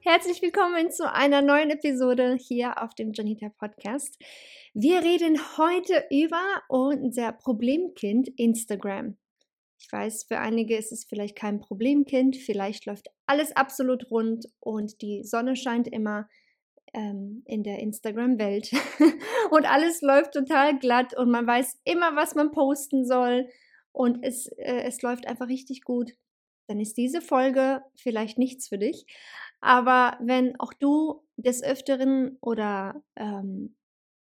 Herzlich willkommen zu einer neuen Episode hier auf dem Janita Podcast. Wir reden heute über unser Problemkind Instagram. Ich weiß, für einige ist es vielleicht kein Problemkind, vielleicht läuft alles absolut rund und die Sonne scheint immer ähm, in der Instagram-Welt und alles läuft total glatt und man weiß immer, was man posten soll und es, äh, es läuft einfach richtig gut. Dann ist diese Folge vielleicht nichts für dich. Aber wenn auch du des Öfteren oder ähm,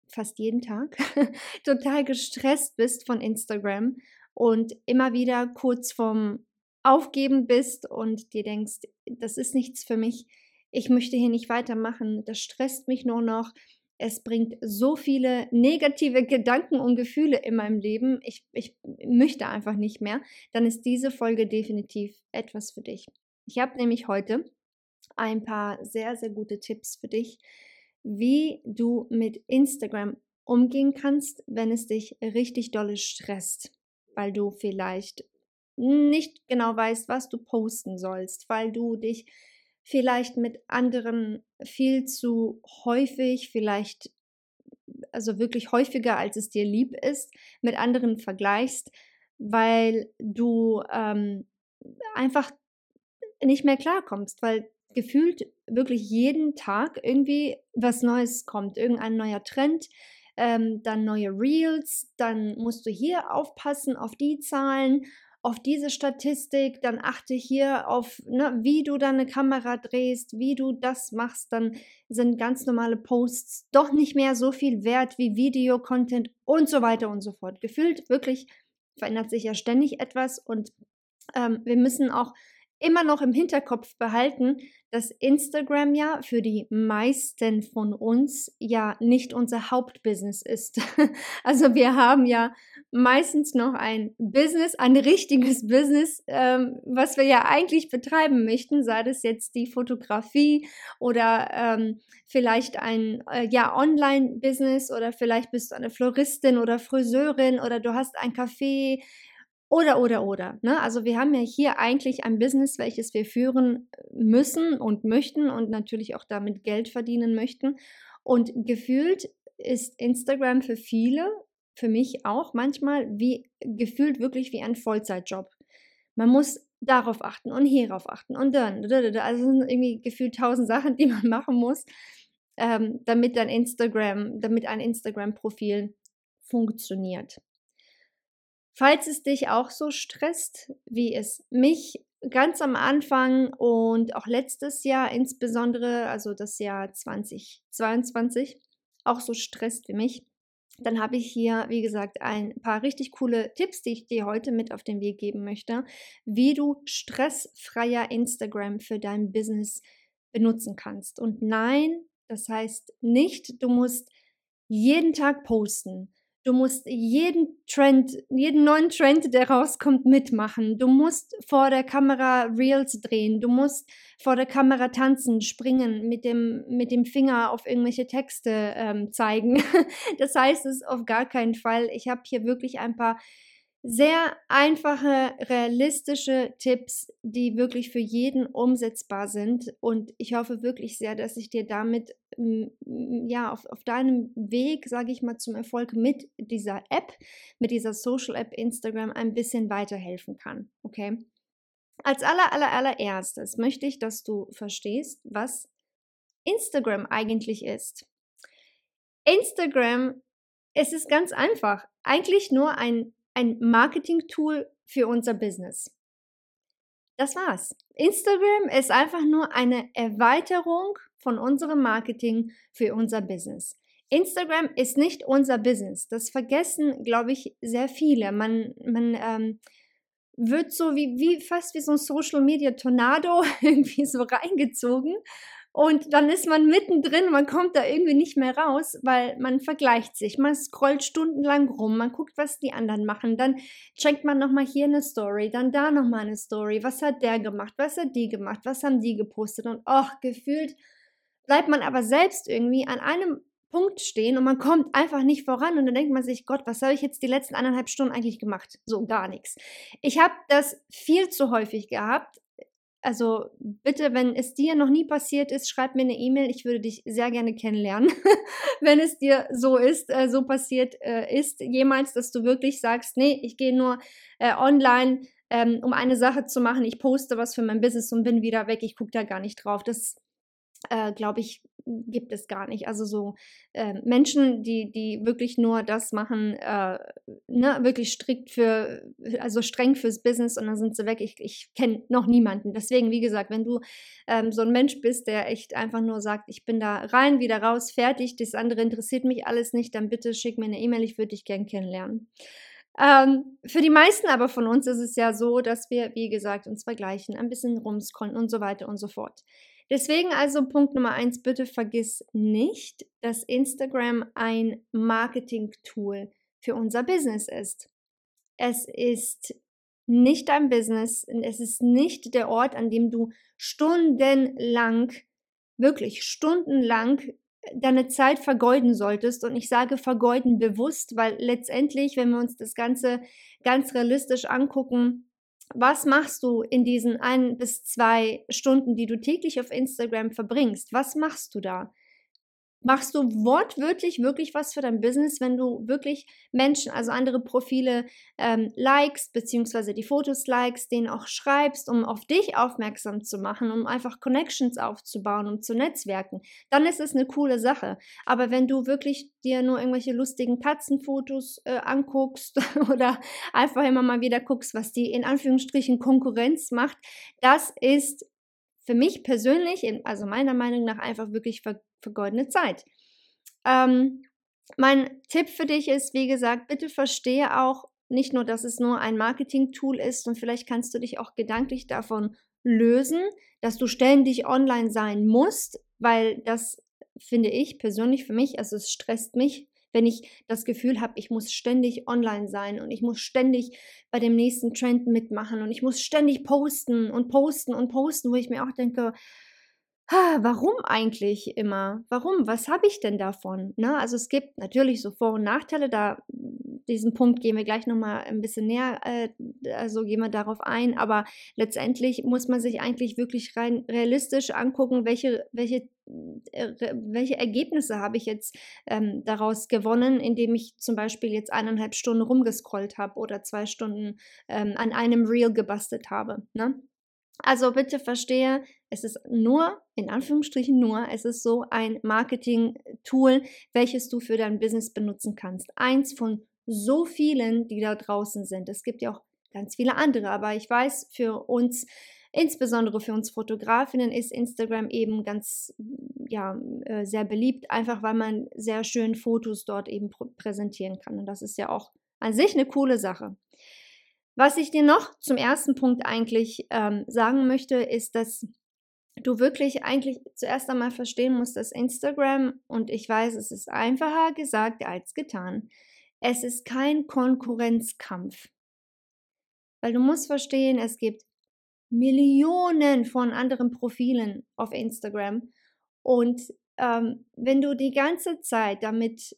fast jeden Tag total gestresst bist von Instagram und immer wieder kurz vorm Aufgeben bist und dir denkst, das ist nichts für mich, ich möchte hier nicht weitermachen, das stresst mich nur noch, es bringt so viele negative Gedanken und Gefühle in meinem Leben, ich, ich möchte einfach nicht mehr, dann ist diese Folge definitiv etwas für dich. Ich habe nämlich heute ein paar sehr, sehr gute Tipps für dich, wie du mit Instagram umgehen kannst, wenn es dich richtig dolle stresst, weil du vielleicht nicht genau weißt, was du posten sollst, weil du dich vielleicht mit anderen viel zu häufig, vielleicht also wirklich häufiger, als es dir lieb ist, mit anderen vergleichst, weil du ähm, einfach nicht mehr klarkommst, weil gefühlt wirklich jeden Tag irgendwie was Neues kommt, irgendein neuer Trend, ähm, dann neue Reels, dann musst du hier aufpassen auf die Zahlen, auf diese Statistik, dann achte hier auf, ne, wie du deine Kamera drehst, wie du das machst, dann sind ganz normale Posts doch nicht mehr so viel wert wie Video-Content und so weiter und so fort. Gefühlt wirklich verändert sich ja ständig etwas und ähm, wir müssen auch immer noch im Hinterkopf behalten, dass Instagram ja für die meisten von uns ja nicht unser Hauptbusiness ist. Also wir haben ja meistens noch ein Business, ein richtiges Business, ähm, was wir ja eigentlich betreiben möchten, sei das jetzt die Fotografie oder ähm, vielleicht ein äh, ja Online-Business oder vielleicht bist du eine Floristin oder Friseurin oder du hast ein Café oder, oder, oder. Ne? Also wir haben ja hier eigentlich ein Business, welches wir führen müssen und möchten und natürlich auch damit Geld verdienen möchten. Und gefühlt ist Instagram für viele, für mich auch manchmal, wie gefühlt wirklich wie ein Vollzeitjob. Man muss darauf achten und hierauf achten und dann. Also sind irgendwie gefühlt tausend Sachen, die man machen muss, ähm, damit ein Instagram, damit ein Instagram-Profil funktioniert. Falls es dich auch so stresst, wie es mich ganz am Anfang und auch letztes Jahr insbesondere, also das Jahr 2022, auch so stresst wie mich, dann habe ich hier, wie gesagt, ein paar richtig coole Tipps, die ich dir heute mit auf den Weg geben möchte, wie du stressfreier Instagram für dein Business benutzen kannst. Und nein, das heißt nicht, du musst jeden Tag posten. Du musst jeden Trend, jeden neuen Trend, der rauskommt, mitmachen. Du musst vor der Kamera Reels drehen. Du musst vor der Kamera tanzen, springen, mit dem, mit dem Finger auf irgendwelche Texte ähm, zeigen. das heißt es auf gar keinen Fall. Ich habe hier wirklich ein paar sehr einfache, realistische Tipps, die wirklich für jeden umsetzbar sind. Und ich hoffe wirklich sehr, dass ich dir damit ja auf, auf deinem Weg, sage ich mal, zum Erfolg mit dieser App, mit dieser Social App Instagram ein bisschen weiterhelfen kann. Okay? Als aller, aller, allererstes möchte ich, dass du verstehst, was Instagram eigentlich ist. Instagram, es ist ganz einfach. Eigentlich nur ein, ein Marketing-Tool für unser Business. Das war's. Instagram ist einfach nur eine Erweiterung von unserem Marketing für unser Business. Instagram ist nicht unser Business. Das vergessen, glaube ich, sehr viele. Man, man ähm, wird so wie, wie fast wie so ein Social Media Tornado irgendwie so reingezogen und dann ist man mittendrin, man kommt da irgendwie nicht mehr raus, weil man vergleicht sich. Man scrollt stundenlang rum, man guckt, was die anderen machen. Dann checkt man nochmal hier eine Story, dann da nochmal eine Story. Was hat der gemacht? Was hat die gemacht? Was haben die gepostet? Und och, gefühlt bleibt man aber selbst irgendwie an einem Punkt stehen und man kommt einfach nicht voran und dann denkt man sich, Gott, was habe ich jetzt die letzten eineinhalb Stunden eigentlich gemacht? So gar nichts. Ich habe das viel zu häufig gehabt, also bitte, wenn es dir noch nie passiert ist, schreib mir eine E-Mail. Ich würde dich sehr gerne kennenlernen, wenn es dir so ist, äh, so passiert äh, ist, jemals, dass du wirklich sagst, nee, ich gehe nur äh, online, ähm, um eine Sache zu machen. Ich poste was für mein Business und bin wieder weg. Ich gucke da gar nicht drauf. Das äh, glaube ich, gibt es gar nicht. Also so äh, Menschen, die, die wirklich nur das machen, äh, ne, wirklich strikt für, also streng fürs Business und dann sind sie weg. Ich, ich kenne noch niemanden. Deswegen, wie gesagt, wenn du ähm, so ein Mensch bist, der echt einfach nur sagt, ich bin da rein, wieder raus, fertig, das andere interessiert mich alles nicht, dann bitte schick mir eine E-Mail, ich würde dich gern kennenlernen. Ähm, für die meisten aber von uns ist es ja so, dass wir, wie gesagt, uns vergleichen, ein bisschen rumscrollen und so weiter und so fort. Deswegen also Punkt Nummer eins, bitte vergiss nicht, dass Instagram ein Marketing-Tool für unser Business ist. Es ist nicht dein Business, es ist nicht der Ort, an dem du stundenlang, wirklich stundenlang deine Zeit vergeuden solltest. Und ich sage vergeuden bewusst, weil letztendlich, wenn wir uns das Ganze ganz realistisch angucken, was machst du in diesen ein bis zwei Stunden, die du täglich auf Instagram verbringst? Was machst du da? Machst du wortwörtlich wirklich was für dein Business, wenn du wirklich Menschen, also andere Profile ähm, likest, beziehungsweise die Fotos likest, denen auch schreibst, um auf dich aufmerksam zu machen, um einfach Connections aufzubauen, um zu netzwerken, dann ist es eine coole Sache. Aber wenn du wirklich dir nur irgendwelche lustigen Katzenfotos äh, anguckst oder einfach immer mal wieder guckst, was die in Anführungsstrichen Konkurrenz macht, das ist für mich persönlich, also meiner Meinung nach, einfach wirklich ver vergoldene Zeit. Ähm, mein Tipp für dich ist, wie gesagt, bitte verstehe auch nicht nur, dass es nur ein Marketing-Tool ist und vielleicht kannst du dich auch gedanklich davon lösen, dass du ständig online sein musst, weil das finde ich persönlich für mich, also es stresst mich wenn ich das Gefühl habe, ich muss ständig online sein und ich muss ständig bei dem nächsten Trend mitmachen und ich muss ständig posten und posten und posten, wo ich mir auch denke, warum eigentlich immer? Warum? Was habe ich denn davon? Ne? Also es gibt natürlich so Vor- und Nachteile, da diesen Punkt gehen wir gleich nochmal ein bisschen näher, äh, also gehen wir darauf ein, aber letztendlich muss man sich eigentlich wirklich rein realistisch angucken, welche, welche, äh, welche Ergebnisse habe ich jetzt ähm, daraus gewonnen, indem ich zum Beispiel jetzt eineinhalb Stunden rumgescrollt habe oder zwei Stunden ähm, an einem Reel gebastelt habe. Ne? Also bitte verstehe, es ist nur, in Anführungsstrichen nur, es ist so ein Marketing-Tool, welches du für dein Business benutzen kannst. Eins von so vielen, die da draußen sind. Es gibt ja auch ganz viele andere, aber ich weiß, für uns, insbesondere für uns Fotografinnen, ist Instagram eben ganz, ja, äh, sehr beliebt, einfach weil man sehr schön Fotos dort eben präsentieren kann. Und das ist ja auch an sich eine coole Sache. Was ich dir noch zum ersten Punkt eigentlich ähm, sagen möchte, ist, dass du wirklich eigentlich zuerst einmal verstehen musst, dass Instagram, und ich weiß, es ist einfacher gesagt als getan, es ist kein Konkurrenzkampf. Weil du musst verstehen, es gibt Millionen von anderen Profilen auf Instagram. Und ähm, wenn du die ganze Zeit damit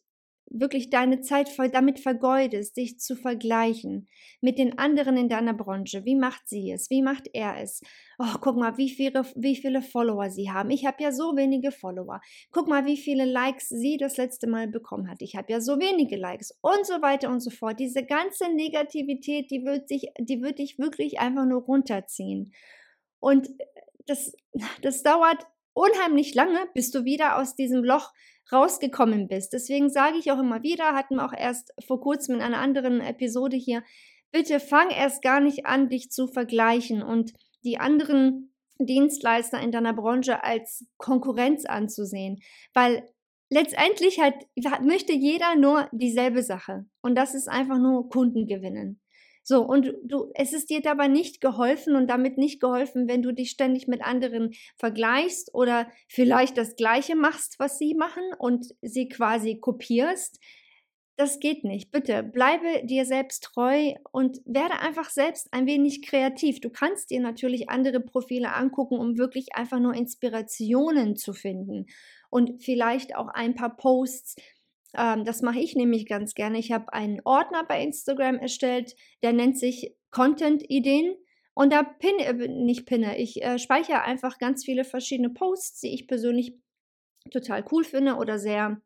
wirklich deine Zeit damit vergeudest, dich zu vergleichen mit den anderen in deiner Branche. Wie macht sie es? Wie macht er es? Oh, guck mal, wie viele, wie viele Follower sie haben. Ich habe ja so wenige Follower. Guck mal, wie viele Likes sie das letzte Mal bekommen hat. Ich habe ja so wenige Likes und so weiter und so fort. Diese ganze Negativität, die wird, sich, die wird dich wirklich einfach nur runterziehen. Und das, das dauert unheimlich lange, bis du wieder aus diesem Loch rausgekommen bist. Deswegen sage ich auch immer wieder, hatten wir auch erst vor kurzem in einer anderen Episode hier, bitte fang erst gar nicht an, dich zu vergleichen und die anderen Dienstleister in deiner Branche als Konkurrenz anzusehen, weil letztendlich halt möchte jeder nur dieselbe Sache und das ist einfach nur Kunden gewinnen. So, und du, es ist dir dabei nicht geholfen und damit nicht geholfen, wenn du dich ständig mit anderen vergleichst oder vielleicht das Gleiche machst, was sie machen und sie quasi kopierst. Das geht nicht. Bitte bleibe dir selbst treu und werde einfach selbst ein wenig kreativ. Du kannst dir natürlich andere Profile angucken, um wirklich einfach nur Inspirationen zu finden und vielleicht auch ein paar Posts ähm, das mache ich nämlich ganz gerne. Ich habe einen Ordner bei Instagram erstellt, der nennt sich Content-Ideen. Und da pinne, äh, nicht pinne, ich äh, speichere einfach ganz viele verschiedene Posts, die ich persönlich total cool finde oder sehr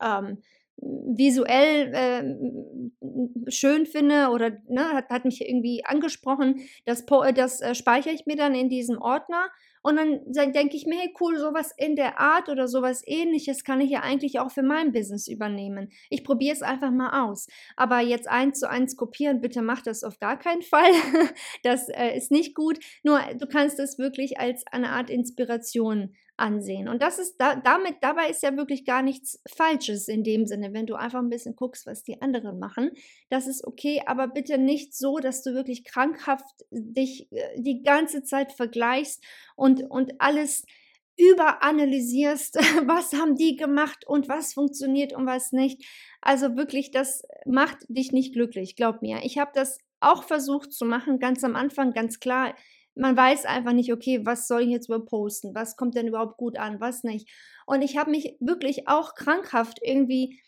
ähm, visuell äh, schön finde oder ne, hat, hat, mich irgendwie angesprochen. Das, das äh, speichere ich mir dann in diesem Ordner und dann denke ich mir, hey cool, sowas in der Art oder sowas ähnliches kann ich ja eigentlich auch für mein Business übernehmen. Ich probiere es einfach mal aus. Aber jetzt eins zu eins kopieren, bitte mach das auf gar keinen Fall. das äh, ist nicht gut. Nur du kannst es wirklich als eine Art Inspiration ansehen. Und das ist da, damit, dabei ist ja wirklich gar nichts Falsches in dem Sinne, wenn du einfach ein bisschen guckst, was die anderen machen. Das ist okay, aber bitte nicht so, dass du wirklich krankhaft dich äh, die ganze Zeit vergleichst und, und alles überanalysierst, was haben die gemacht und was funktioniert und was nicht. Also wirklich, das macht dich nicht glücklich, glaub mir. Ich habe das auch versucht zu machen, ganz am Anfang, ganz klar man weiß einfach nicht, okay, was soll ich jetzt überhaupt posten? Was kommt denn überhaupt gut an? Was nicht? Und ich habe mich wirklich auch krankhaft irgendwie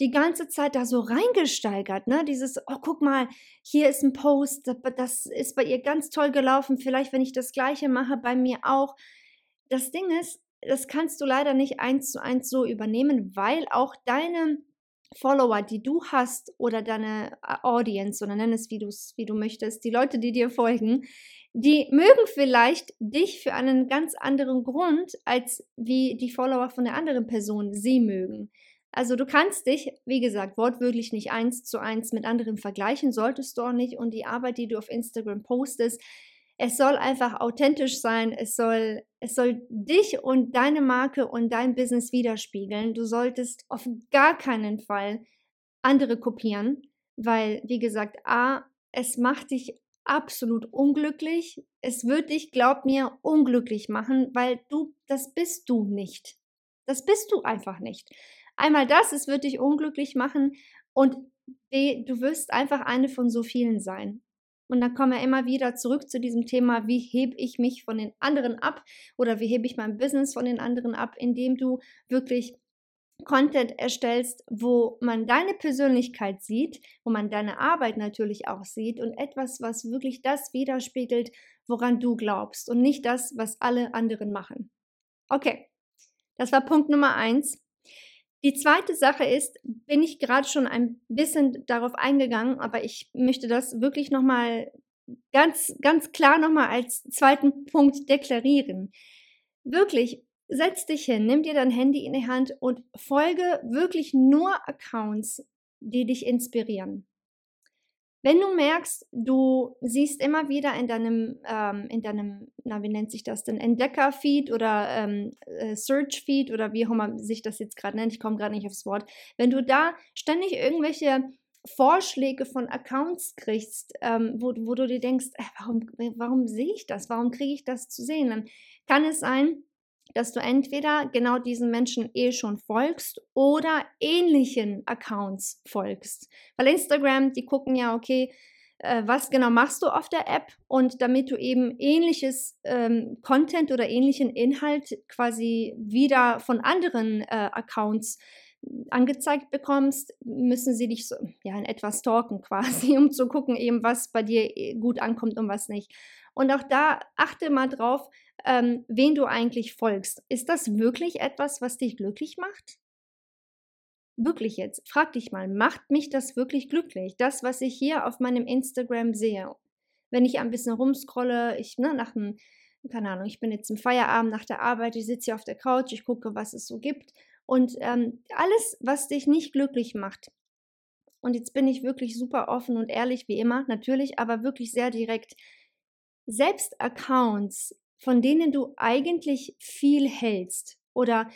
die ganze Zeit da so reingesteigert, ne? Dieses, oh, guck mal, hier ist ein Post, das ist bei ihr ganz toll gelaufen. Vielleicht, wenn ich das Gleiche mache, bei mir auch. Das Ding ist, das kannst du leider nicht eins zu eins so übernehmen, weil auch deine Follower, die du hast oder deine äh, Audience oder nenn es wie, wie du möchtest, die Leute, die dir folgen, die mögen vielleicht dich für einen ganz anderen Grund, als wie die Follower von der anderen Person sie mögen. Also du kannst dich, wie gesagt, wortwörtlich nicht eins zu eins mit anderen vergleichen, solltest du auch nicht. Und die Arbeit, die du auf Instagram postest, es soll einfach authentisch sein, es soll, es soll dich und deine Marke und dein Business widerspiegeln. Du solltest auf gar keinen Fall andere kopieren, weil, wie gesagt, A, es macht dich absolut unglücklich. Es wird dich, glaub mir, unglücklich machen, weil du, das bist du nicht. Das bist du einfach nicht. Einmal das, es wird dich unglücklich machen und du wirst einfach eine von so vielen sein. Und dann kommen wir immer wieder zurück zu diesem Thema, wie hebe ich mich von den anderen ab oder wie hebe ich mein Business von den anderen ab, indem du wirklich Content erstellst, wo man deine Persönlichkeit sieht, wo man deine Arbeit natürlich auch sieht und etwas, was wirklich das widerspiegelt, woran du glaubst und nicht das, was alle anderen machen. Okay, das war Punkt Nummer eins. Die zweite Sache ist, bin ich gerade schon ein bisschen darauf eingegangen, aber ich möchte das wirklich nochmal ganz, ganz klar nochmal als zweiten Punkt deklarieren. Wirklich, setz dich hin, nimm dir dein Handy in die Hand und folge wirklich nur Accounts, die dich inspirieren. Wenn du merkst, du siehst immer wieder in deinem, ähm, in deinem, na, wie nennt sich das denn, Entdecker-Feed oder ähm, äh, Search-Feed oder wie auch immer sich das jetzt gerade nennt, ich komme gerade nicht aufs Wort, wenn du da ständig irgendwelche Vorschläge von Accounts kriegst, ähm, wo, wo du dir denkst, äh, warum, warum sehe ich das? Warum kriege ich das zu sehen? Dann kann es sein, dass du entweder genau diesen Menschen eh schon folgst oder ähnlichen Accounts folgst. Weil Instagram, die gucken ja, okay, äh, was genau machst du auf der App und damit du eben ähnliches ähm, Content oder ähnlichen Inhalt quasi wieder von anderen äh, Accounts angezeigt bekommst, müssen sie dich so ja in etwas stalken quasi, um zu gucken eben, was bei dir äh, gut ankommt und was nicht. Und auch da achte mal drauf, ähm, wen du eigentlich folgst. Ist das wirklich etwas, was dich glücklich macht? Wirklich jetzt, frag dich mal, macht mich das wirklich glücklich? Das, was ich hier auf meinem Instagram sehe. Wenn ich ein bisschen rumscrolle, ich ne, nach einem keine Ahnung, ich bin jetzt im Feierabend nach der Arbeit, ich sitze hier auf der Couch, ich gucke, was es so gibt. Und ähm, alles, was dich nicht glücklich macht, und jetzt bin ich wirklich super offen und ehrlich wie immer, natürlich, aber wirklich sehr direkt. Selbst Accounts, von denen du eigentlich viel hältst oder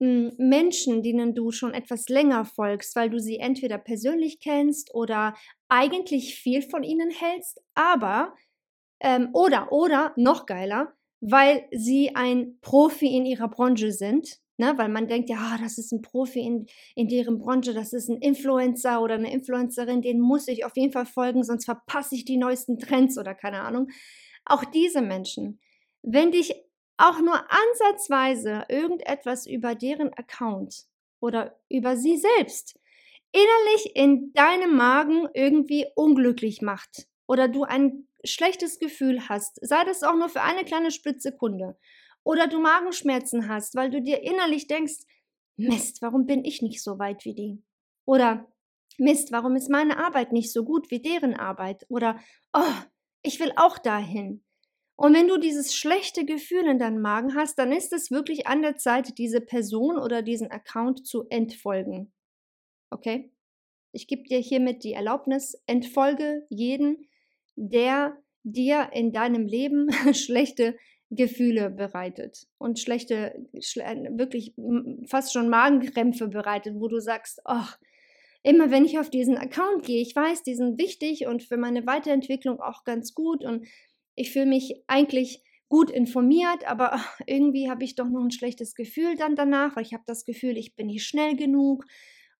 hm, Menschen, denen du schon etwas länger folgst, weil du sie entweder persönlich kennst oder eigentlich viel von ihnen hältst, aber ähm, oder oder noch geiler, weil sie ein Profi in ihrer Branche sind Ne? Weil man denkt, ja, das ist ein Profi in, in deren Branche, das ist ein Influencer oder eine Influencerin, den muss ich auf jeden Fall folgen, sonst verpasse ich die neuesten Trends oder keine Ahnung. Auch diese Menschen, wenn dich auch nur ansatzweise irgendetwas über deren Account oder über sie selbst innerlich in deinem Magen irgendwie unglücklich macht oder du ein schlechtes Gefühl hast, sei das auch nur für eine kleine Splitsekunde oder du Magenschmerzen hast, weil du dir innerlich denkst, Mist, warum bin ich nicht so weit wie die? Oder Mist, warum ist meine Arbeit nicht so gut wie deren Arbeit? Oder oh, ich will auch dahin. Und wenn du dieses schlechte Gefühl in deinem Magen hast, dann ist es wirklich an der Zeit, diese Person oder diesen Account zu entfolgen. Okay? Ich gebe dir hiermit die Erlaubnis, entfolge jeden, der dir in deinem Leben schlechte Gefühle bereitet und schlechte, schle wirklich fast schon Magenkrämpfe bereitet, wo du sagst, ach, immer wenn ich auf diesen Account gehe, ich weiß, die sind wichtig und für meine Weiterentwicklung auch ganz gut und ich fühle mich eigentlich gut informiert, aber irgendwie habe ich doch noch ein schlechtes Gefühl dann danach, weil ich habe das Gefühl, ich bin nicht schnell genug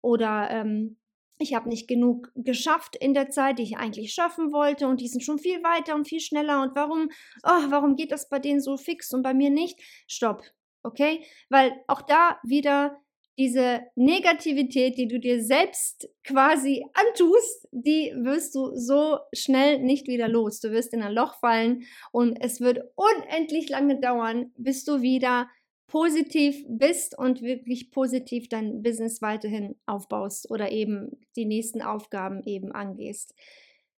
oder ähm, ich habe nicht genug geschafft in der Zeit, die ich eigentlich schaffen wollte und die sind schon viel weiter und viel schneller und warum, oh, warum geht das bei denen so fix und bei mir nicht? Stopp, okay? Weil auch da wieder diese Negativität, die du dir selbst quasi antust, die wirst du so schnell nicht wieder los. Du wirst in ein Loch fallen und es wird unendlich lange dauern, bis du wieder positiv bist und wirklich positiv dein Business weiterhin aufbaust oder eben die nächsten Aufgaben eben angehst.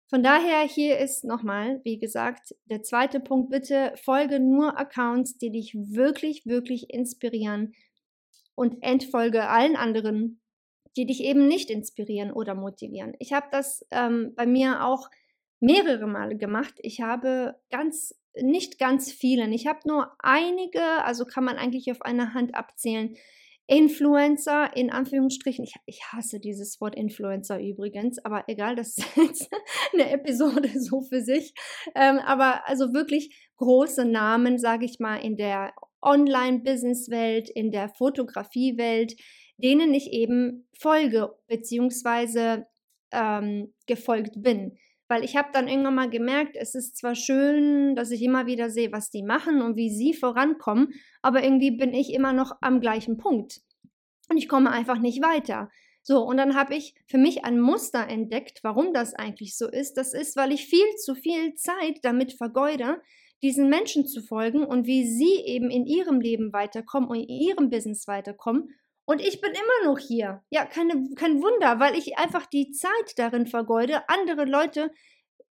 Von daher hier ist nochmal, wie gesagt, der zweite Punkt, bitte folge nur Accounts, die dich wirklich, wirklich inspirieren und entfolge allen anderen, die dich eben nicht inspirieren oder motivieren. Ich habe das ähm, bei mir auch mehrere Male gemacht. Ich habe ganz nicht ganz vielen. Ich habe nur einige, also kann man eigentlich auf einer Hand abzählen. Influencer in Anführungsstrichen. Ich, ich hasse dieses Wort Influencer übrigens, aber egal, das ist jetzt eine Episode so für sich. Ähm, aber also wirklich große Namen, sage ich mal, in der Online-Business-Welt, in der Fotografie-Welt, denen ich eben folge bzw. ähm, gefolgt bin. Weil ich habe dann irgendwann mal gemerkt, es ist zwar schön, dass ich immer wieder sehe, was die machen und wie sie vorankommen, aber irgendwie bin ich immer noch am gleichen Punkt. Und ich komme einfach nicht weiter. So, und dann habe ich für mich ein Muster entdeckt, warum das eigentlich so ist. Das ist, weil ich viel zu viel Zeit damit vergeude, diesen Menschen zu folgen und wie sie eben in ihrem Leben weiterkommen und in ihrem Business weiterkommen und ich bin immer noch hier. Ja, keine, kein Wunder, weil ich einfach die Zeit darin vergeude, andere Leute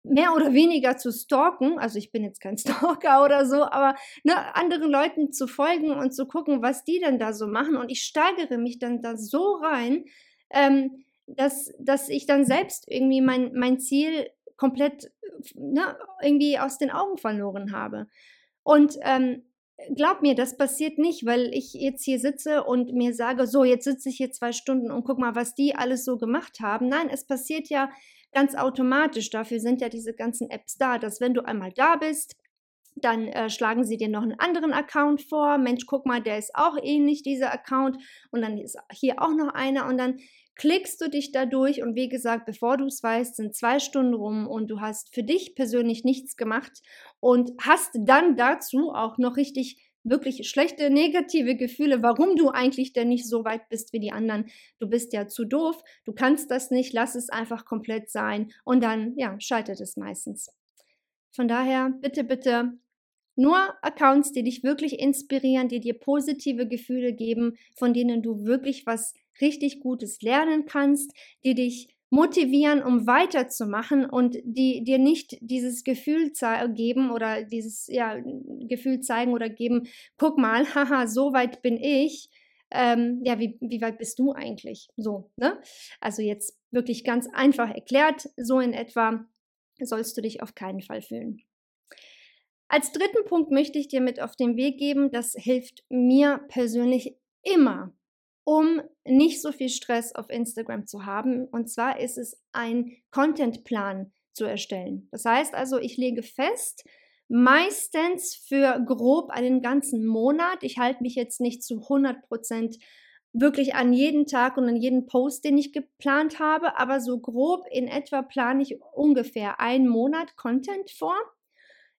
mehr oder weniger zu stalken. Also ich bin jetzt kein Stalker oder so, aber ne, anderen Leuten zu folgen und zu gucken, was die denn da so machen. Und ich steigere mich dann da so rein, ähm, dass, dass ich dann selbst irgendwie mein, mein Ziel komplett ne, irgendwie aus den Augen verloren habe. Und ähm, glaub mir, das passiert nicht, weil ich jetzt hier sitze und mir sage, so, jetzt sitze ich hier zwei Stunden und guck mal, was die alles so gemacht haben. Nein, es passiert ja ganz automatisch. Dafür sind ja diese ganzen Apps da, dass wenn du einmal da bist, dann äh, schlagen sie dir noch einen anderen Account vor. Mensch, guck mal, der ist auch ähnlich, dieser Account. Und dann ist hier auch noch einer. Und dann klickst du dich da durch. Und wie gesagt, bevor du es weißt, sind zwei Stunden rum und du hast für dich persönlich nichts gemacht und hast dann dazu auch noch richtig wirklich schlechte negative Gefühle, warum du eigentlich denn nicht so weit bist wie die anderen. Du bist ja zu doof, du kannst das nicht, lass es einfach komplett sein und dann ja, scheitert es meistens. Von daher bitte bitte nur Accounts, die dich wirklich inspirieren, die dir positive Gefühle geben, von denen du wirklich was richtig Gutes lernen kannst, die dich motivieren, um weiterzumachen und die dir nicht dieses Gefühl geben oder dieses ja, Gefühl zeigen oder geben, guck mal, haha, so weit bin ich. Ähm, ja, wie, wie weit bist du eigentlich? So, ne? Also jetzt wirklich ganz einfach erklärt, so in etwa sollst du dich auf keinen Fall fühlen. Als dritten Punkt möchte ich dir mit auf den Weg geben, das hilft mir persönlich immer, um nicht so viel Stress auf Instagram zu haben. Und zwar ist es ein Contentplan zu erstellen. Das heißt also, ich lege fest, meistens für grob einen ganzen Monat. Ich halte mich jetzt nicht zu 100 Prozent wirklich an jeden Tag und an jeden Post, den ich geplant habe, aber so grob in etwa plane ich ungefähr einen Monat Content vor.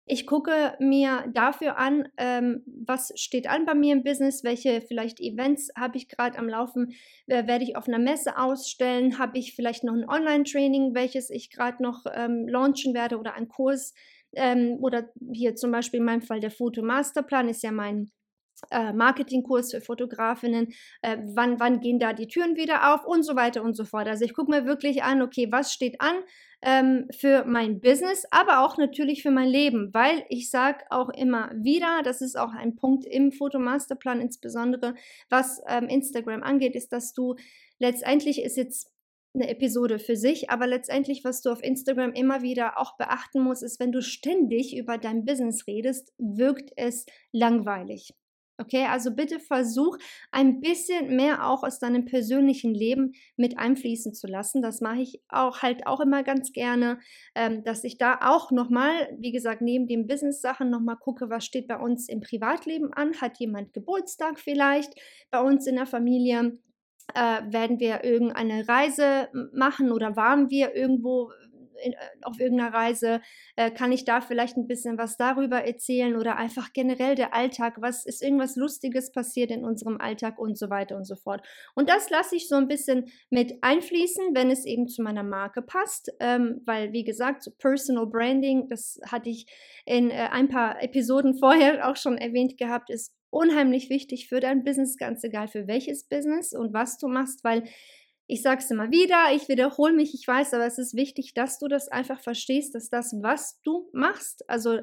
Ich gucke mir dafür an, ähm, was steht an bei mir im Business, welche vielleicht Events habe ich gerade am Laufen, äh, werde ich auf einer Messe ausstellen, habe ich vielleicht noch ein Online-Training, welches ich gerade noch ähm, launchen werde oder einen Kurs ähm, oder hier zum Beispiel in meinem Fall der Fotomasterplan ist ja mein Marketingkurs für Fotografinnen, äh, wann, wann gehen da die Türen wieder auf und so weiter und so fort. Also ich gucke mir wirklich an, okay, was steht an ähm, für mein Business, aber auch natürlich für mein Leben, weil ich sage auch immer wieder, das ist auch ein Punkt im Fotomasterplan insbesondere, was ähm, Instagram angeht, ist, dass du letztendlich ist jetzt eine Episode für sich, aber letztendlich, was du auf Instagram immer wieder auch beachten musst, ist, wenn du ständig über dein Business redest, wirkt es langweilig. Okay, also bitte versuch ein bisschen mehr auch aus deinem persönlichen Leben mit einfließen zu lassen. Das mache ich auch halt auch immer ganz gerne, ähm, dass ich da auch nochmal, wie gesagt, neben den Business-Sachen nochmal gucke, was steht bei uns im Privatleben an. Hat jemand Geburtstag vielleicht bei uns in der Familie? Äh, werden wir irgendeine Reise machen oder waren wir irgendwo in, äh, auf irgendeiner Reise, äh, kann ich da vielleicht ein bisschen was darüber erzählen oder einfach generell der Alltag, was ist irgendwas Lustiges passiert in unserem Alltag und so weiter und so fort. Und das lasse ich so ein bisschen mit einfließen, wenn es eben zu meiner Marke passt, ähm, weil wie gesagt, so Personal Branding, das hatte ich in äh, ein paar Episoden vorher auch schon erwähnt gehabt, ist unheimlich wichtig für dein Business, ganz egal für welches Business und was du machst, weil ich sage es immer wieder, ich wiederhole mich, ich weiß, aber es ist wichtig, dass du das einfach verstehst, dass das, was du machst, also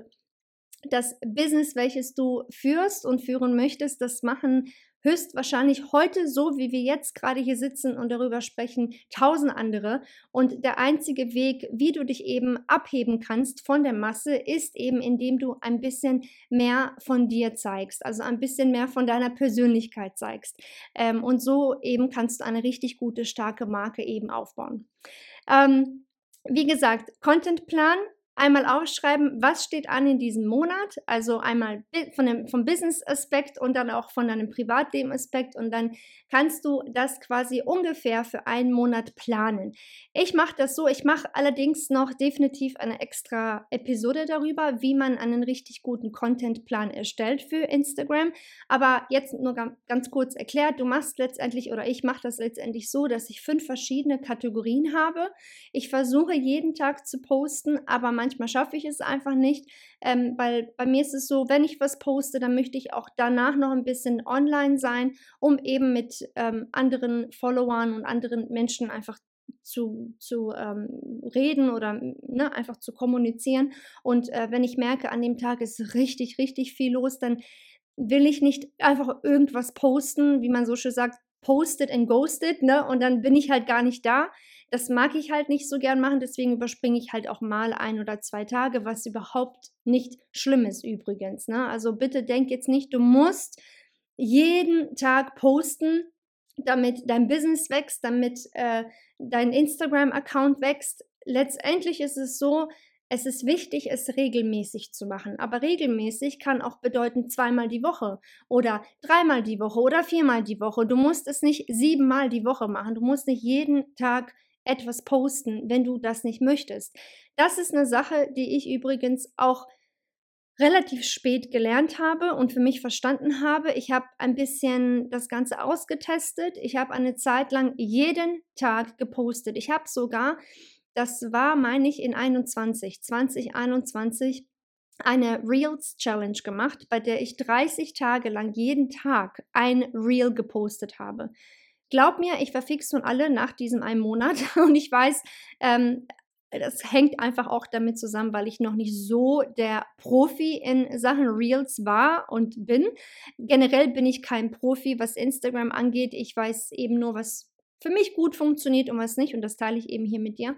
das Business, welches du führst und führen möchtest, das machen höchstwahrscheinlich heute, so wie wir jetzt gerade hier sitzen und darüber sprechen, tausend andere. Und der einzige Weg, wie du dich eben abheben kannst von der Masse, ist eben, indem du ein bisschen mehr von dir zeigst, also ein bisschen mehr von deiner Persönlichkeit zeigst. Ähm, und so eben kannst du eine richtig gute, starke Marke eben aufbauen. Ähm, wie gesagt, Contentplan einmal aufschreiben, was steht an in diesem Monat, also einmal von dem, vom Business-Aspekt und dann auch von deinem Privatleben-Aspekt. Und dann kannst du das quasi ungefähr für einen Monat planen. Ich mache das so, ich mache allerdings noch definitiv eine extra Episode darüber, wie man einen richtig guten Contentplan erstellt für Instagram, aber jetzt nur ganz kurz erklärt, du machst letztendlich oder ich mache das letztendlich so, dass ich fünf verschiedene Kategorien habe. Ich versuche jeden Tag zu posten, aber manchmal schaffe ich es einfach nicht, ähm, weil bei mir ist es so, wenn ich was poste, dann möchte ich auch danach noch ein bisschen online sein, um eben mit ähm, anderen Followern und anderen Menschen einfach zu, zu ähm, reden oder ne, einfach zu kommunizieren. Und äh, wenn ich merke, an dem Tag ist richtig, richtig viel los, dann will ich nicht einfach irgendwas posten, wie man so schön sagt, posted and ghosted, ne? Und dann bin ich halt gar nicht da. Das mag ich halt nicht so gern machen, deswegen überspringe ich halt auch mal ein oder zwei Tage, was überhaupt nicht schlimm ist übrigens. Ne? Also bitte denk jetzt nicht, du musst jeden Tag posten, damit dein Business wächst, damit äh, dein Instagram-Account wächst. Letztendlich ist es so, es ist wichtig, es regelmäßig zu machen. Aber regelmäßig kann auch bedeuten zweimal die Woche oder dreimal die Woche oder viermal die Woche. Du musst es nicht siebenmal die Woche machen. Du musst nicht jeden Tag etwas posten, wenn du das nicht möchtest. Das ist eine Sache, die ich übrigens auch relativ spät gelernt habe und für mich verstanden habe. Ich habe ein bisschen das Ganze ausgetestet. Ich habe eine Zeit lang jeden Tag gepostet. Ich habe sogar, das war, meine ich, in 21, 2021, eine Reels Challenge gemacht, bei der ich 30 Tage lang jeden Tag ein Reel gepostet habe. Glaub mir, ich war fix und alle nach diesem einen Monat und ich weiß, ähm, das hängt einfach auch damit zusammen, weil ich noch nicht so der Profi in Sachen Reels war und bin. Generell bin ich kein Profi, was Instagram angeht. Ich weiß eben nur, was für mich gut funktioniert und was nicht. Und das teile ich eben hier mit dir.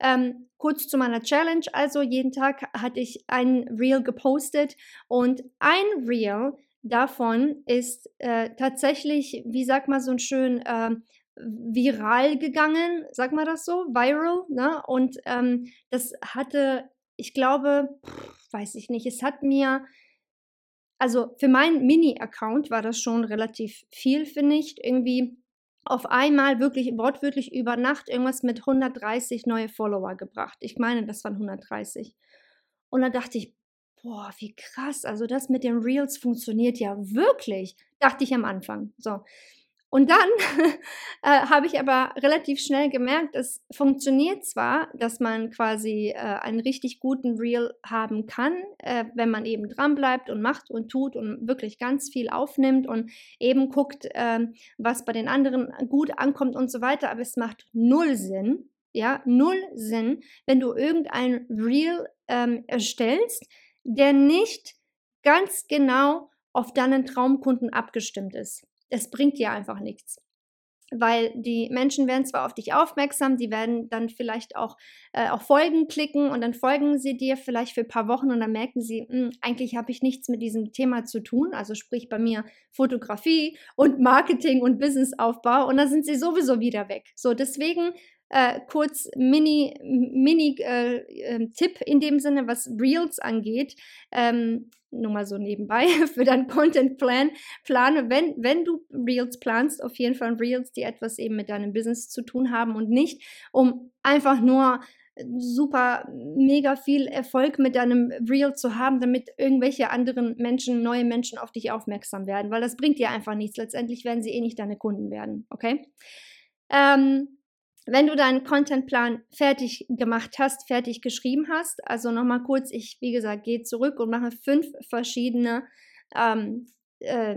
Ähm, kurz zu meiner Challenge. Also jeden Tag hatte ich ein Reel gepostet und ein Reel davon ist äh, tatsächlich, wie sagt man so ein schön, äh, viral gegangen, sag mal das so, viral, ne? Und ähm, das hatte, ich glaube, pff, weiß ich nicht, es hat mir, also für meinen Mini-Account war das schon relativ viel, finde ich, irgendwie auf einmal wirklich wortwörtlich über Nacht irgendwas mit 130 neue Follower gebracht. Ich meine, das waren 130. Und da dachte ich, boah, wie krass, also das mit den Reels funktioniert ja wirklich, dachte ich am Anfang. So. Und dann äh, habe ich aber relativ schnell gemerkt, es funktioniert zwar, dass man quasi äh, einen richtig guten Reel haben kann, äh, wenn man eben dran bleibt und macht und tut und wirklich ganz viel aufnimmt und eben guckt, ähm, was bei den anderen gut ankommt und so weiter, aber es macht null Sinn, ja, null Sinn, wenn du irgendein Reel ähm, erstellst, der nicht ganz genau auf deinen Traumkunden abgestimmt ist es bringt dir einfach nichts. Weil die Menschen werden zwar auf dich aufmerksam, die werden dann vielleicht auch äh, auf Folgen klicken und dann folgen sie dir vielleicht für ein paar Wochen und dann merken sie, mh, hm, eigentlich habe ich nichts mit diesem Thema zu tun. Also sprich bei mir Fotografie und Marketing und Businessaufbau und dann sind sie sowieso wieder weg. So, deswegen äh, kurz Mini, Mini äh, äh, Tipp in dem Sinne, was Reels angeht. Ähm, nur mal so nebenbei für deinen Content Plan. Plane, wenn, wenn du Reels planst, auf jeden Fall Reels, die etwas eben mit deinem Business zu tun haben und nicht, um einfach nur super mega viel Erfolg mit deinem Reel zu haben, damit irgendwelche anderen Menschen, neue Menschen auf dich aufmerksam werden, weil das bringt dir einfach nichts. Letztendlich werden sie eh nicht deine Kunden werden, okay? Ähm, wenn du deinen Contentplan fertig gemacht hast, fertig geschrieben hast, also nochmal kurz, ich, wie gesagt, gehe zurück und mache fünf verschiedene ähm, äh,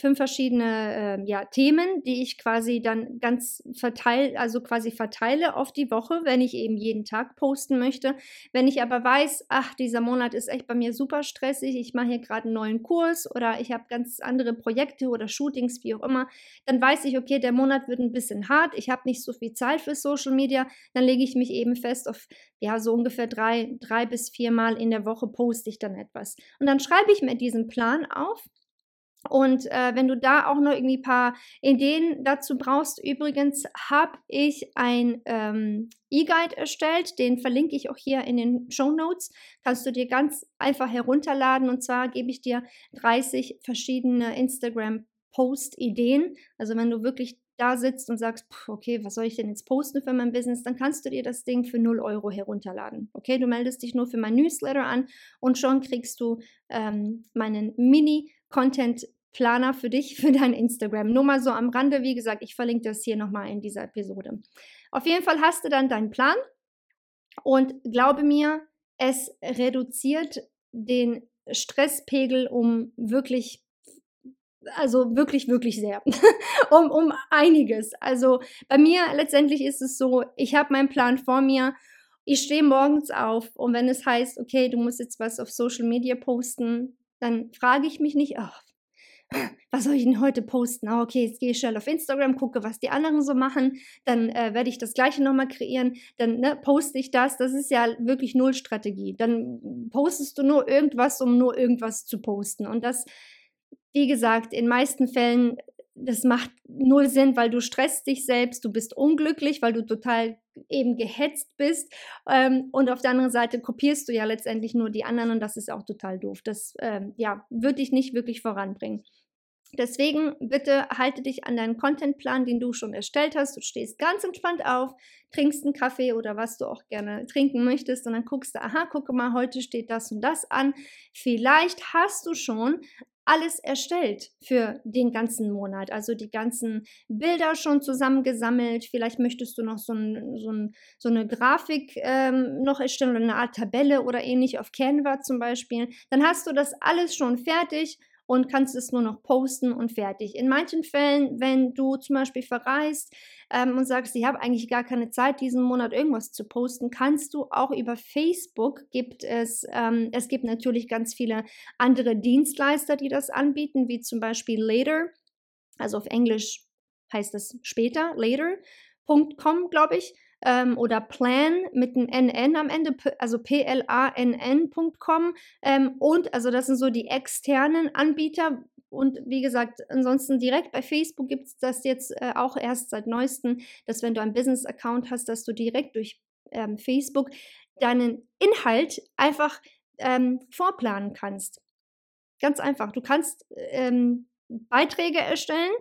fünf verschiedene äh, ja, Themen, die ich quasi dann ganz verteile, also quasi verteile auf die Woche, wenn ich eben jeden Tag posten möchte. Wenn ich aber weiß, ach, dieser Monat ist echt bei mir super stressig, ich mache hier gerade einen neuen Kurs oder ich habe ganz andere Projekte oder Shootings, wie auch immer, dann weiß ich, okay, der Monat wird ein bisschen hart, ich habe nicht so viel Zeit für Social Media, dann lege ich mich eben fest auf, ja, so ungefähr drei, drei bis vier Mal in der Woche poste ich dann etwas. Und dann schreibe ich mir diesen Plan auf und äh, wenn du da auch noch irgendwie ein paar Ideen dazu brauchst, übrigens habe ich ein ähm, E-Guide erstellt, den verlinke ich auch hier in den Show Notes. Kannst du dir ganz einfach herunterladen und zwar gebe ich dir 30 verschiedene Instagram-Post-Ideen. Also wenn du wirklich da sitzt und sagst, okay, was soll ich denn jetzt posten für mein Business, dann kannst du dir das Ding für 0 Euro herunterladen. Okay, du meldest dich nur für mein Newsletter an und schon kriegst du ähm, meinen Mini-Content Planer für dich, für dein Instagram. Nur mal so am Rande, wie gesagt, ich verlinke das hier nochmal in dieser Episode. Auf jeden Fall hast du dann deinen Plan und glaube mir, es reduziert den Stresspegel um wirklich, also wirklich, wirklich sehr, um, um einiges. Also bei mir letztendlich ist es so, ich habe meinen Plan vor mir. Ich stehe morgens auf und wenn es heißt, okay, du musst jetzt was auf Social Media posten, dann frage ich mich nicht, ach, was soll ich denn heute posten? Ah, okay, jetzt gehe ich schnell auf Instagram, gucke, was die anderen so machen, dann äh, werde ich das gleiche nochmal kreieren, dann ne, poste ich das. Das ist ja wirklich null Strategie. Dann postest du nur irgendwas, um nur irgendwas zu posten. Und das, wie gesagt, in meisten Fällen, das macht null Sinn, weil du stresst dich selbst, du bist unglücklich, weil du total eben gehetzt bist. Ähm, und auf der anderen Seite kopierst du ja letztendlich nur die anderen und das ist auch total doof. Das ähm, ja, würde dich nicht wirklich voranbringen. Deswegen bitte halte dich an deinen Contentplan, den du schon erstellt hast. Du stehst ganz entspannt auf, trinkst einen Kaffee oder was du auch gerne trinken möchtest und dann guckst du, aha, gucke mal, heute steht das und das an. Vielleicht hast du schon alles erstellt für den ganzen Monat. Also die ganzen Bilder schon zusammengesammelt. Vielleicht möchtest du noch so, ein, so, ein, so eine Grafik ähm, noch erstellen oder eine Art Tabelle oder ähnlich auf Canva zum Beispiel. Dann hast du das alles schon fertig und kannst es nur noch posten und fertig. In manchen Fällen, wenn du zum Beispiel verreist ähm, und sagst, ich habe eigentlich gar keine Zeit, diesen Monat irgendwas zu posten, kannst du auch über Facebook gibt es, ähm, es gibt natürlich ganz viele andere Dienstleister, die das anbieten, wie zum Beispiel Later, also auf Englisch heißt es später, later.com, glaube ich ähm, oder Plan mit einem NN am Ende, also plann.com. Ähm, und also das sind so die externen Anbieter. Und wie gesagt, ansonsten direkt bei Facebook gibt es das jetzt äh, auch erst seit neuestem, dass wenn du einen Business-Account hast, dass du direkt durch ähm, Facebook deinen Inhalt einfach ähm, vorplanen kannst. Ganz einfach. Du kannst ähm, Beiträge erstellen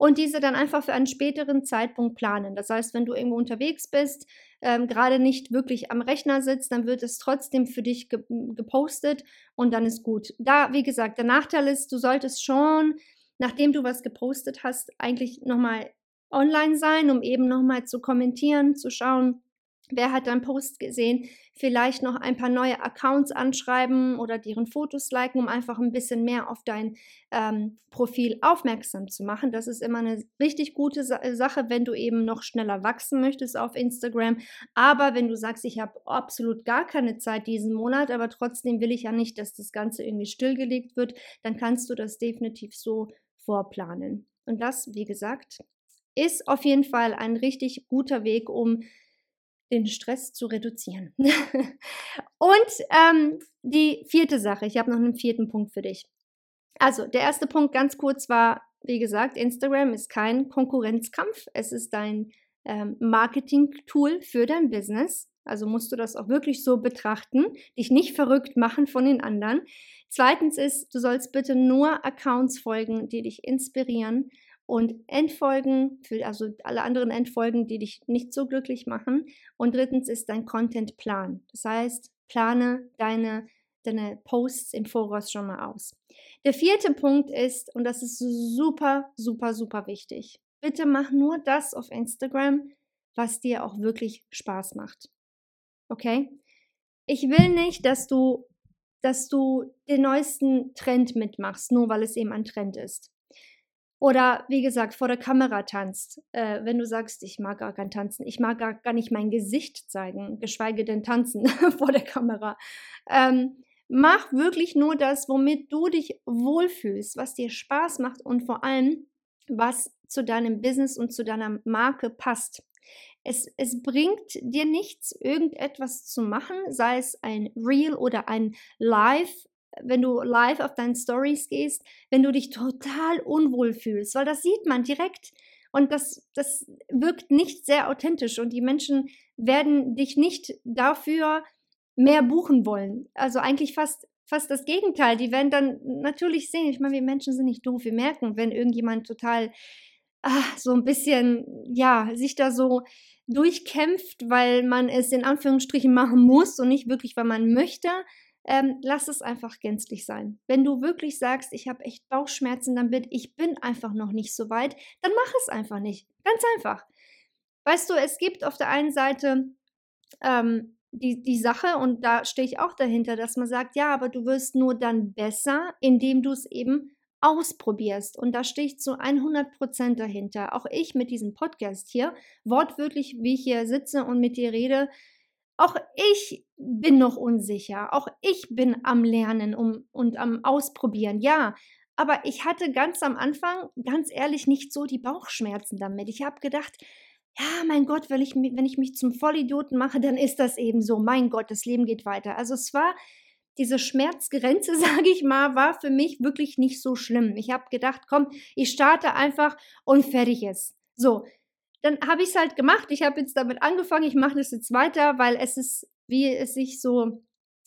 und diese dann einfach für einen späteren Zeitpunkt planen. Das heißt, wenn du irgendwo unterwegs bist, ähm, gerade nicht wirklich am Rechner sitzt, dann wird es trotzdem für dich ge gepostet und dann ist gut. Da, wie gesagt, der Nachteil ist, du solltest schon, nachdem du was gepostet hast, eigentlich nochmal online sein, um eben nochmal zu kommentieren, zu schauen, Wer hat deinen Post gesehen? Vielleicht noch ein paar neue Accounts anschreiben oder deren Fotos liken, um einfach ein bisschen mehr auf dein ähm, Profil aufmerksam zu machen. Das ist immer eine richtig gute Sa Sache, wenn du eben noch schneller wachsen möchtest auf Instagram. Aber wenn du sagst, ich habe absolut gar keine Zeit diesen Monat, aber trotzdem will ich ja nicht, dass das Ganze irgendwie stillgelegt wird, dann kannst du das definitiv so vorplanen. Und das, wie gesagt, ist auf jeden Fall ein richtig guter Weg, um den Stress zu reduzieren. und ähm, die vierte Sache, ich habe noch einen vierten Punkt für dich. Also, der erste Punkt ganz kurz war, wie gesagt, Instagram ist kein Konkurrenzkampf, es ist dein ähm, Marketing-Tool für dein Business. Also musst du das auch wirklich so betrachten, dich nicht verrückt machen von den anderen. Zweitens ist, du sollst bitte nur Accounts folgen, die dich inspirieren und Endfolgen, für, also alle anderen Endfolgen, die dich nicht so glücklich machen. Und drittens ist dein Contentplan. Das heißt, plane deine, deine Posts im Voraus schon mal aus. Der vierte Punkt ist, und das ist super, super, super wichtig. Bitte mach nur das auf Instagram, was dir auch wirklich Spaß macht. Okay? Ich will nicht, dass du, dass du den neuesten Trend mitmachst, nur weil es eben ein Trend ist. Oder wie gesagt, vor der Kamera tanzt. Äh, wenn du sagst, ich mag gar kein Tanzen, ich mag gar, gar nicht mein Gesicht zeigen, geschweige denn tanzen vor der Kamera. Ähm, mach wirklich nur das, womit du dich wohlfühlst, was dir Spaß macht und vor allem, was zu deinem Business und zu deiner Marke passt. Es, es bringt dir nichts, irgendetwas zu machen, sei es ein Reel oder ein Live wenn du live auf deinen Stories gehst, wenn du dich total unwohl fühlst, weil das sieht man direkt und das, das wirkt nicht sehr authentisch und die Menschen werden dich nicht dafür mehr buchen wollen. Also eigentlich fast, fast das Gegenteil. Die werden dann natürlich sehen, ich meine, wir Menschen sind nicht doof, wir merken, wenn irgendjemand total ach, so ein bisschen, ja, sich da so durchkämpft, weil man es in Anführungsstrichen machen muss und nicht wirklich, weil man möchte, ähm, lass es einfach gänzlich sein. Wenn du wirklich sagst, ich habe echt Bauchschmerzen damit, ich bin einfach noch nicht so weit, dann mach es einfach nicht. Ganz einfach. Weißt du, es gibt auf der einen Seite ähm, die, die Sache, und da stehe ich auch dahinter, dass man sagt, ja, aber du wirst nur dann besser, indem du es eben ausprobierst. Und da stehe ich zu 100 Prozent dahinter. Auch ich mit diesem Podcast hier, wortwörtlich, wie ich hier sitze und mit dir rede, auch ich bin noch unsicher. Auch ich bin am Lernen um, und am Ausprobieren. Ja, aber ich hatte ganz am Anfang, ganz ehrlich, nicht so die Bauchschmerzen damit. Ich habe gedacht, ja, mein Gott, wenn ich, wenn ich mich zum Vollidioten mache, dann ist das eben so. Mein Gott, das Leben geht weiter. Also es war diese Schmerzgrenze, sage ich mal, war für mich wirklich nicht so schlimm. Ich habe gedacht, komm, ich starte einfach und fertig ist. So, dann habe ich es halt gemacht. Ich habe jetzt damit angefangen, ich mache das jetzt weiter, weil es ist, wie es sich so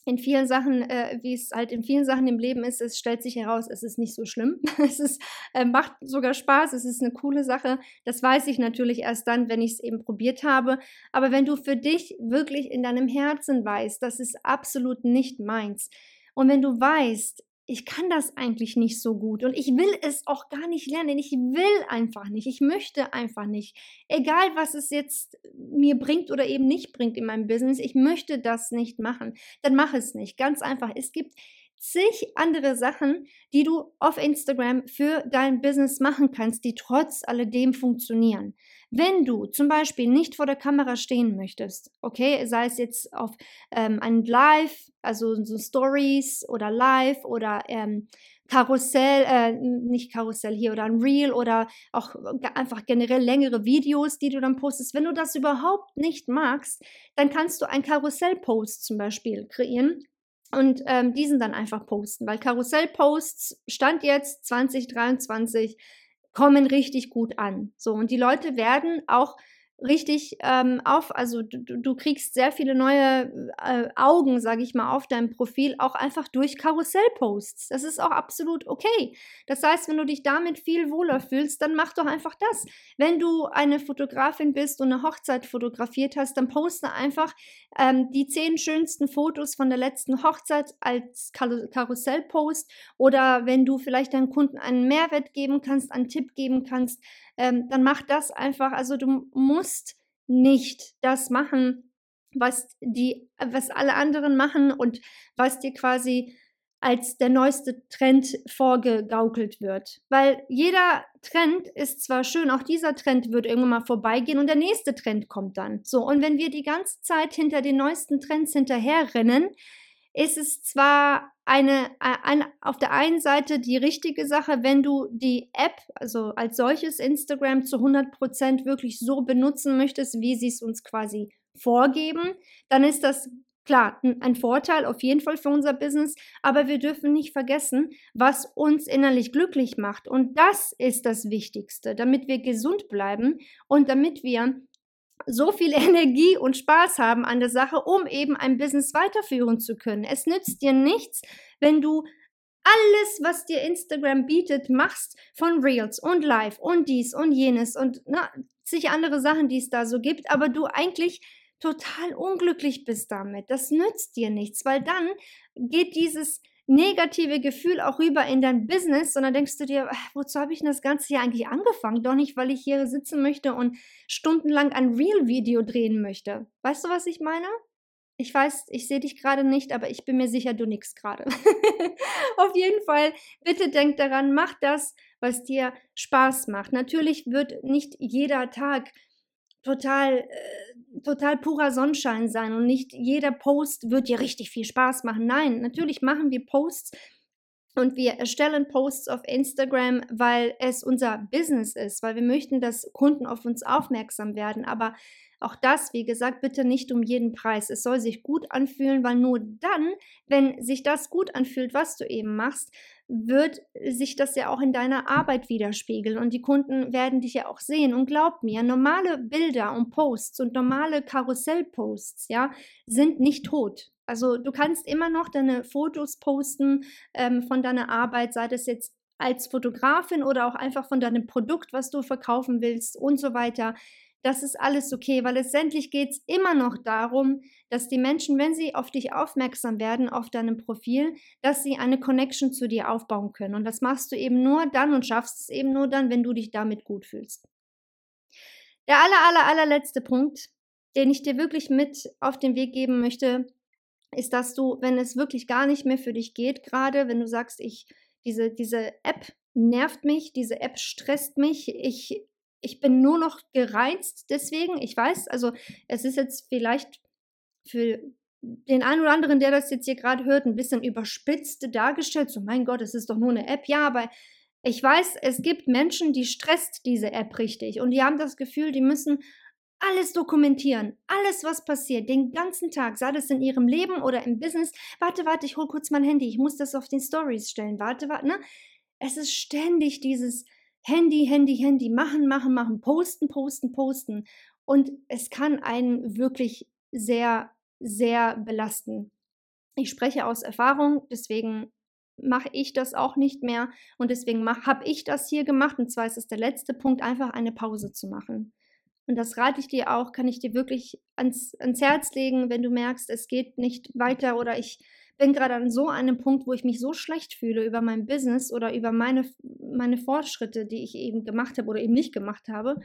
in vielen Sachen, äh, wie es halt in vielen Sachen im Leben ist, es stellt sich heraus, es ist nicht so schlimm. es ist, äh, macht sogar Spaß, es ist eine coole Sache. Das weiß ich natürlich erst dann, wenn ich es eben probiert habe. Aber wenn du für dich wirklich in deinem Herzen weißt, das ist absolut nicht meins. Und wenn du weißt, ich kann das eigentlich nicht so gut und ich will es auch gar nicht lernen. Ich will einfach nicht. Ich möchte einfach nicht. Egal, was es jetzt mir bringt oder eben nicht bringt in meinem Business, ich möchte das nicht machen. Dann mach es nicht. Ganz einfach. Es gibt zig andere Sachen, die du auf Instagram für dein Business machen kannst, die trotz alledem funktionieren. Wenn du zum Beispiel nicht vor der Kamera stehen möchtest, okay, sei es jetzt auf ähm, ein Live, also so Stories oder Live oder ähm, Karussell, äh, nicht Karussell hier oder ein Reel oder auch einfach generell längere Videos, die du dann postest. Wenn du das überhaupt nicht magst, dann kannst du ein Karussell-Post zum Beispiel kreieren und ähm, diesen dann einfach posten, weil Karussell-Posts stand jetzt 2023 kommen richtig gut an. So und die Leute werden auch richtig ähm, auf, also du, du, kriegst sehr viele neue äh, Augen, sage ich mal, auf deinem Profil, auch einfach durch Karussellposts. Das ist auch absolut okay. Das heißt, wenn du dich damit viel wohler fühlst, dann mach doch einfach das. Wenn du eine Fotografin bist und eine Hochzeit fotografiert hast, dann poste einfach ähm, die zehn schönsten Fotos von der letzten Hochzeit als Kar Karussellpost oder wenn du vielleicht deinen Kunden einen Mehrwert geben kannst, einen Tipp geben kannst, ähm, dann mach das einfach. Also du musst nicht das machen, was die, was alle anderen machen und was dir quasi als der neueste Trend vorgegaukelt wird. Weil jeder Trend ist zwar schön, auch dieser Trend wird irgendwann mal vorbeigehen und der nächste Trend kommt dann. So, und wenn wir die ganze Zeit hinter den neuesten Trends hinterherrennen, ist es zwar eine, eine, auf der einen Seite die richtige Sache, wenn du die App, also als solches Instagram zu 100% wirklich so benutzen möchtest, wie sie es uns quasi vorgeben, dann ist das klar ein Vorteil auf jeden Fall für unser Business, aber wir dürfen nicht vergessen, was uns innerlich glücklich macht. Und das ist das Wichtigste, damit wir gesund bleiben und damit wir so viel Energie und Spaß haben an der Sache, um eben ein Business weiterführen zu können. Es nützt dir nichts, wenn du alles, was dir Instagram bietet, machst von Reels und Live und dies und jenes und na, zig andere Sachen, die es da so gibt, aber du eigentlich total unglücklich bist damit. Das nützt dir nichts, weil dann geht dieses negative Gefühl auch rüber in dein Business, sondern denkst du dir, wozu habe ich denn das Ganze hier eigentlich angefangen? Doch nicht, weil ich hier sitzen möchte und stundenlang ein Real-Video drehen möchte. Weißt du, was ich meine? Ich weiß, ich sehe dich gerade nicht, aber ich bin mir sicher, du nix gerade. Auf jeden Fall, bitte denk daran, mach das, was dir Spaß macht. Natürlich wird nicht jeder Tag total, äh, total purer Sonnenschein sein und nicht jeder Post wird dir richtig viel Spaß machen. Nein, natürlich machen wir Posts und wir erstellen Posts auf Instagram, weil es unser Business ist, weil wir möchten, dass Kunden auf uns aufmerksam werden. Aber auch das, wie gesagt, bitte nicht um jeden Preis. Es soll sich gut anfühlen, weil nur dann, wenn sich das gut anfühlt, was du eben machst, wird sich das ja auch in deiner Arbeit widerspiegeln und die Kunden werden dich ja auch sehen. Und glaub mir, normale Bilder und Posts und normale Karussellposts, ja, sind nicht tot. Also du kannst immer noch deine Fotos posten ähm, von deiner Arbeit, sei das jetzt als Fotografin oder auch einfach von deinem Produkt, was du verkaufen willst und so weiter das ist alles okay, weil letztendlich geht es immer noch darum, dass die Menschen, wenn sie auf dich aufmerksam werden, auf deinem Profil, dass sie eine Connection zu dir aufbauen können. Und das machst du eben nur dann und schaffst es eben nur dann, wenn du dich damit gut fühlst. Der aller, aller, allerletzte Punkt, den ich dir wirklich mit auf den Weg geben möchte, ist, dass du, wenn es wirklich gar nicht mehr für dich geht, gerade wenn du sagst, ich, diese, diese App nervt mich, diese App stresst mich, ich ich bin nur noch gereizt deswegen. Ich weiß, also es ist jetzt vielleicht für den einen oder anderen, der das jetzt hier gerade hört, ein bisschen überspitzt dargestellt. So, mein Gott, es ist doch nur eine App. Ja, aber ich weiß, es gibt Menschen, die stresst diese App richtig und die haben das Gefühl, die müssen alles dokumentieren, alles, was passiert, den ganzen Tag, sei das in ihrem Leben oder im Business. Warte, warte, ich hole kurz mein Handy, ich muss das auf den Stories stellen. Warte, warte, ne? Es ist ständig dieses Handy, Handy, Handy, machen, machen, machen, posten, posten, posten. Und es kann einen wirklich sehr, sehr belasten. Ich spreche aus Erfahrung, deswegen mache ich das auch nicht mehr und deswegen habe ich das hier gemacht. Und zwar ist es der letzte Punkt, einfach eine Pause zu machen. Und das rate ich dir auch, kann ich dir wirklich ans, ans Herz legen, wenn du merkst, es geht nicht weiter oder ich bin gerade an so einem Punkt, wo ich mich so schlecht fühle über mein Business oder über meine, meine Fortschritte, die ich eben gemacht habe oder eben nicht gemacht habe.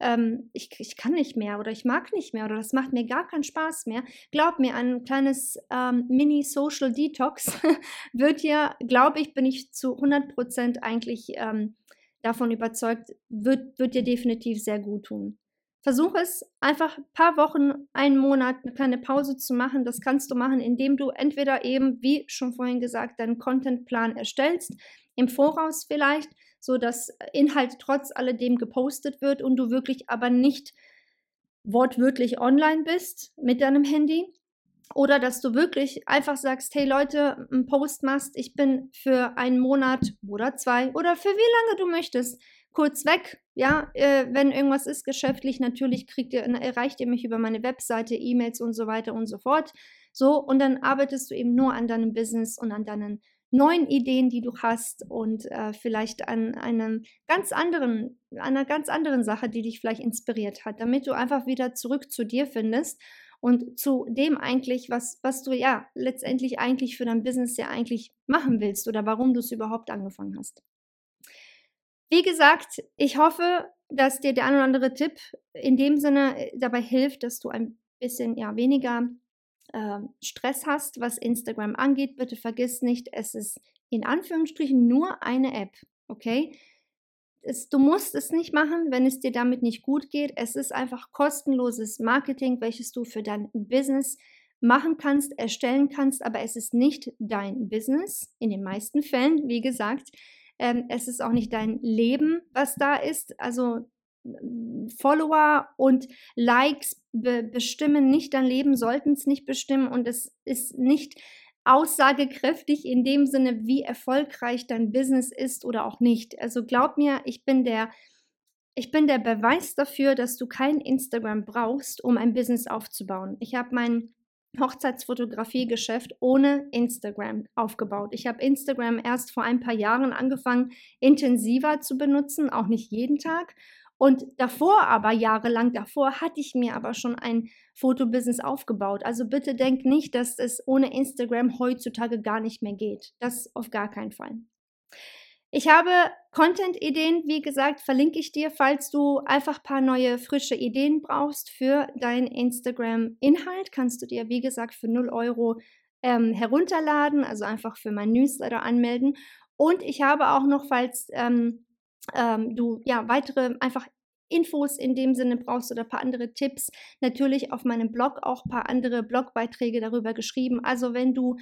Ähm, ich, ich kann nicht mehr oder ich mag nicht mehr oder das macht mir gar keinen Spaß mehr. Glaub mir, ein kleines ähm, Mini-Social Detox wird ja, glaube ich, bin ich zu 100% eigentlich ähm, davon überzeugt, wird, wird dir definitiv sehr gut tun. Versuch es einfach ein paar Wochen, einen Monat eine kleine Pause zu machen. Das kannst du machen, indem du entweder eben, wie schon vorhin gesagt, deinen Contentplan erstellst, im Voraus vielleicht, so dass Inhalt trotz alledem gepostet wird und du wirklich aber nicht wortwörtlich online bist mit deinem Handy. Oder dass du wirklich einfach sagst, hey Leute, einen Post machst, ich bin für einen Monat oder zwei oder für wie lange du möchtest kurz weg. Ja, äh, wenn irgendwas ist geschäftlich, natürlich kriegt ihr, erreicht ihr mich über meine Webseite, E-Mails und so weiter und so fort. So, und dann arbeitest du eben nur an deinem Business und an deinen neuen Ideen, die du hast und äh, vielleicht an einem ganz anderen, einer ganz anderen Sache, die dich vielleicht inspiriert hat, damit du einfach wieder zurück zu dir findest und zu dem eigentlich, was, was du ja letztendlich eigentlich für dein Business ja eigentlich machen willst oder warum du es überhaupt angefangen hast. Wie gesagt, ich hoffe, dass dir der ein oder andere Tipp in dem Sinne äh, dabei hilft, dass du ein bisschen ja, weniger äh, Stress hast, was Instagram angeht. Bitte vergiss nicht, es ist in Anführungsstrichen nur eine App, okay? Es, du musst es nicht machen, wenn es dir damit nicht gut geht. Es ist einfach kostenloses Marketing, welches du für dein Business machen kannst, erstellen kannst, aber es ist nicht dein Business in den meisten Fällen, wie gesagt. Ähm, es ist auch nicht dein Leben, was da ist. Also Follower und Likes be bestimmen nicht dein Leben, sollten es nicht bestimmen und es ist nicht aussagekräftig in dem Sinne, wie erfolgreich dein Business ist oder auch nicht. Also glaub mir, ich bin der ich bin der Beweis dafür, dass du kein Instagram brauchst, um ein Business aufzubauen. Ich habe mein Hochzeitsfotografie-Geschäft ohne Instagram aufgebaut. Ich habe Instagram erst vor ein paar Jahren angefangen, intensiver zu benutzen, auch nicht jeden Tag. Und davor aber, jahrelang davor, hatte ich mir aber schon ein Fotobusiness aufgebaut. Also bitte denk nicht, dass es ohne Instagram heutzutage gar nicht mehr geht. Das auf gar keinen Fall. Ich habe Content-Ideen, wie gesagt, verlinke ich dir, falls du einfach ein paar neue, frische Ideen brauchst für deinen Instagram-Inhalt. Kannst du dir, wie gesagt, für 0 Euro ähm, herunterladen, also einfach für mein Newsletter anmelden. Und ich habe auch noch, falls ähm, ähm, du ja weitere einfach Infos in dem Sinne brauchst oder ein paar andere Tipps, natürlich auf meinem Blog auch ein paar andere Blogbeiträge darüber geschrieben. Also wenn du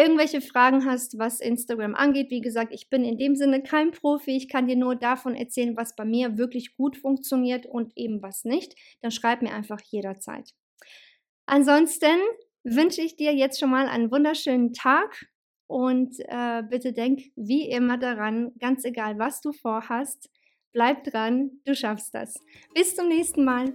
irgendwelche Fragen hast, was Instagram angeht, wie gesagt, ich bin in dem Sinne kein Profi. Ich kann dir nur davon erzählen, was bei mir wirklich gut funktioniert und eben was nicht. Dann schreib mir einfach jederzeit. Ansonsten wünsche ich dir jetzt schon mal einen wunderschönen Tag und äh, bitte denk wie immer daran, ganz egal, was du vorhast, bleib dran, du schaffst das. Bis zum nächsten Mal.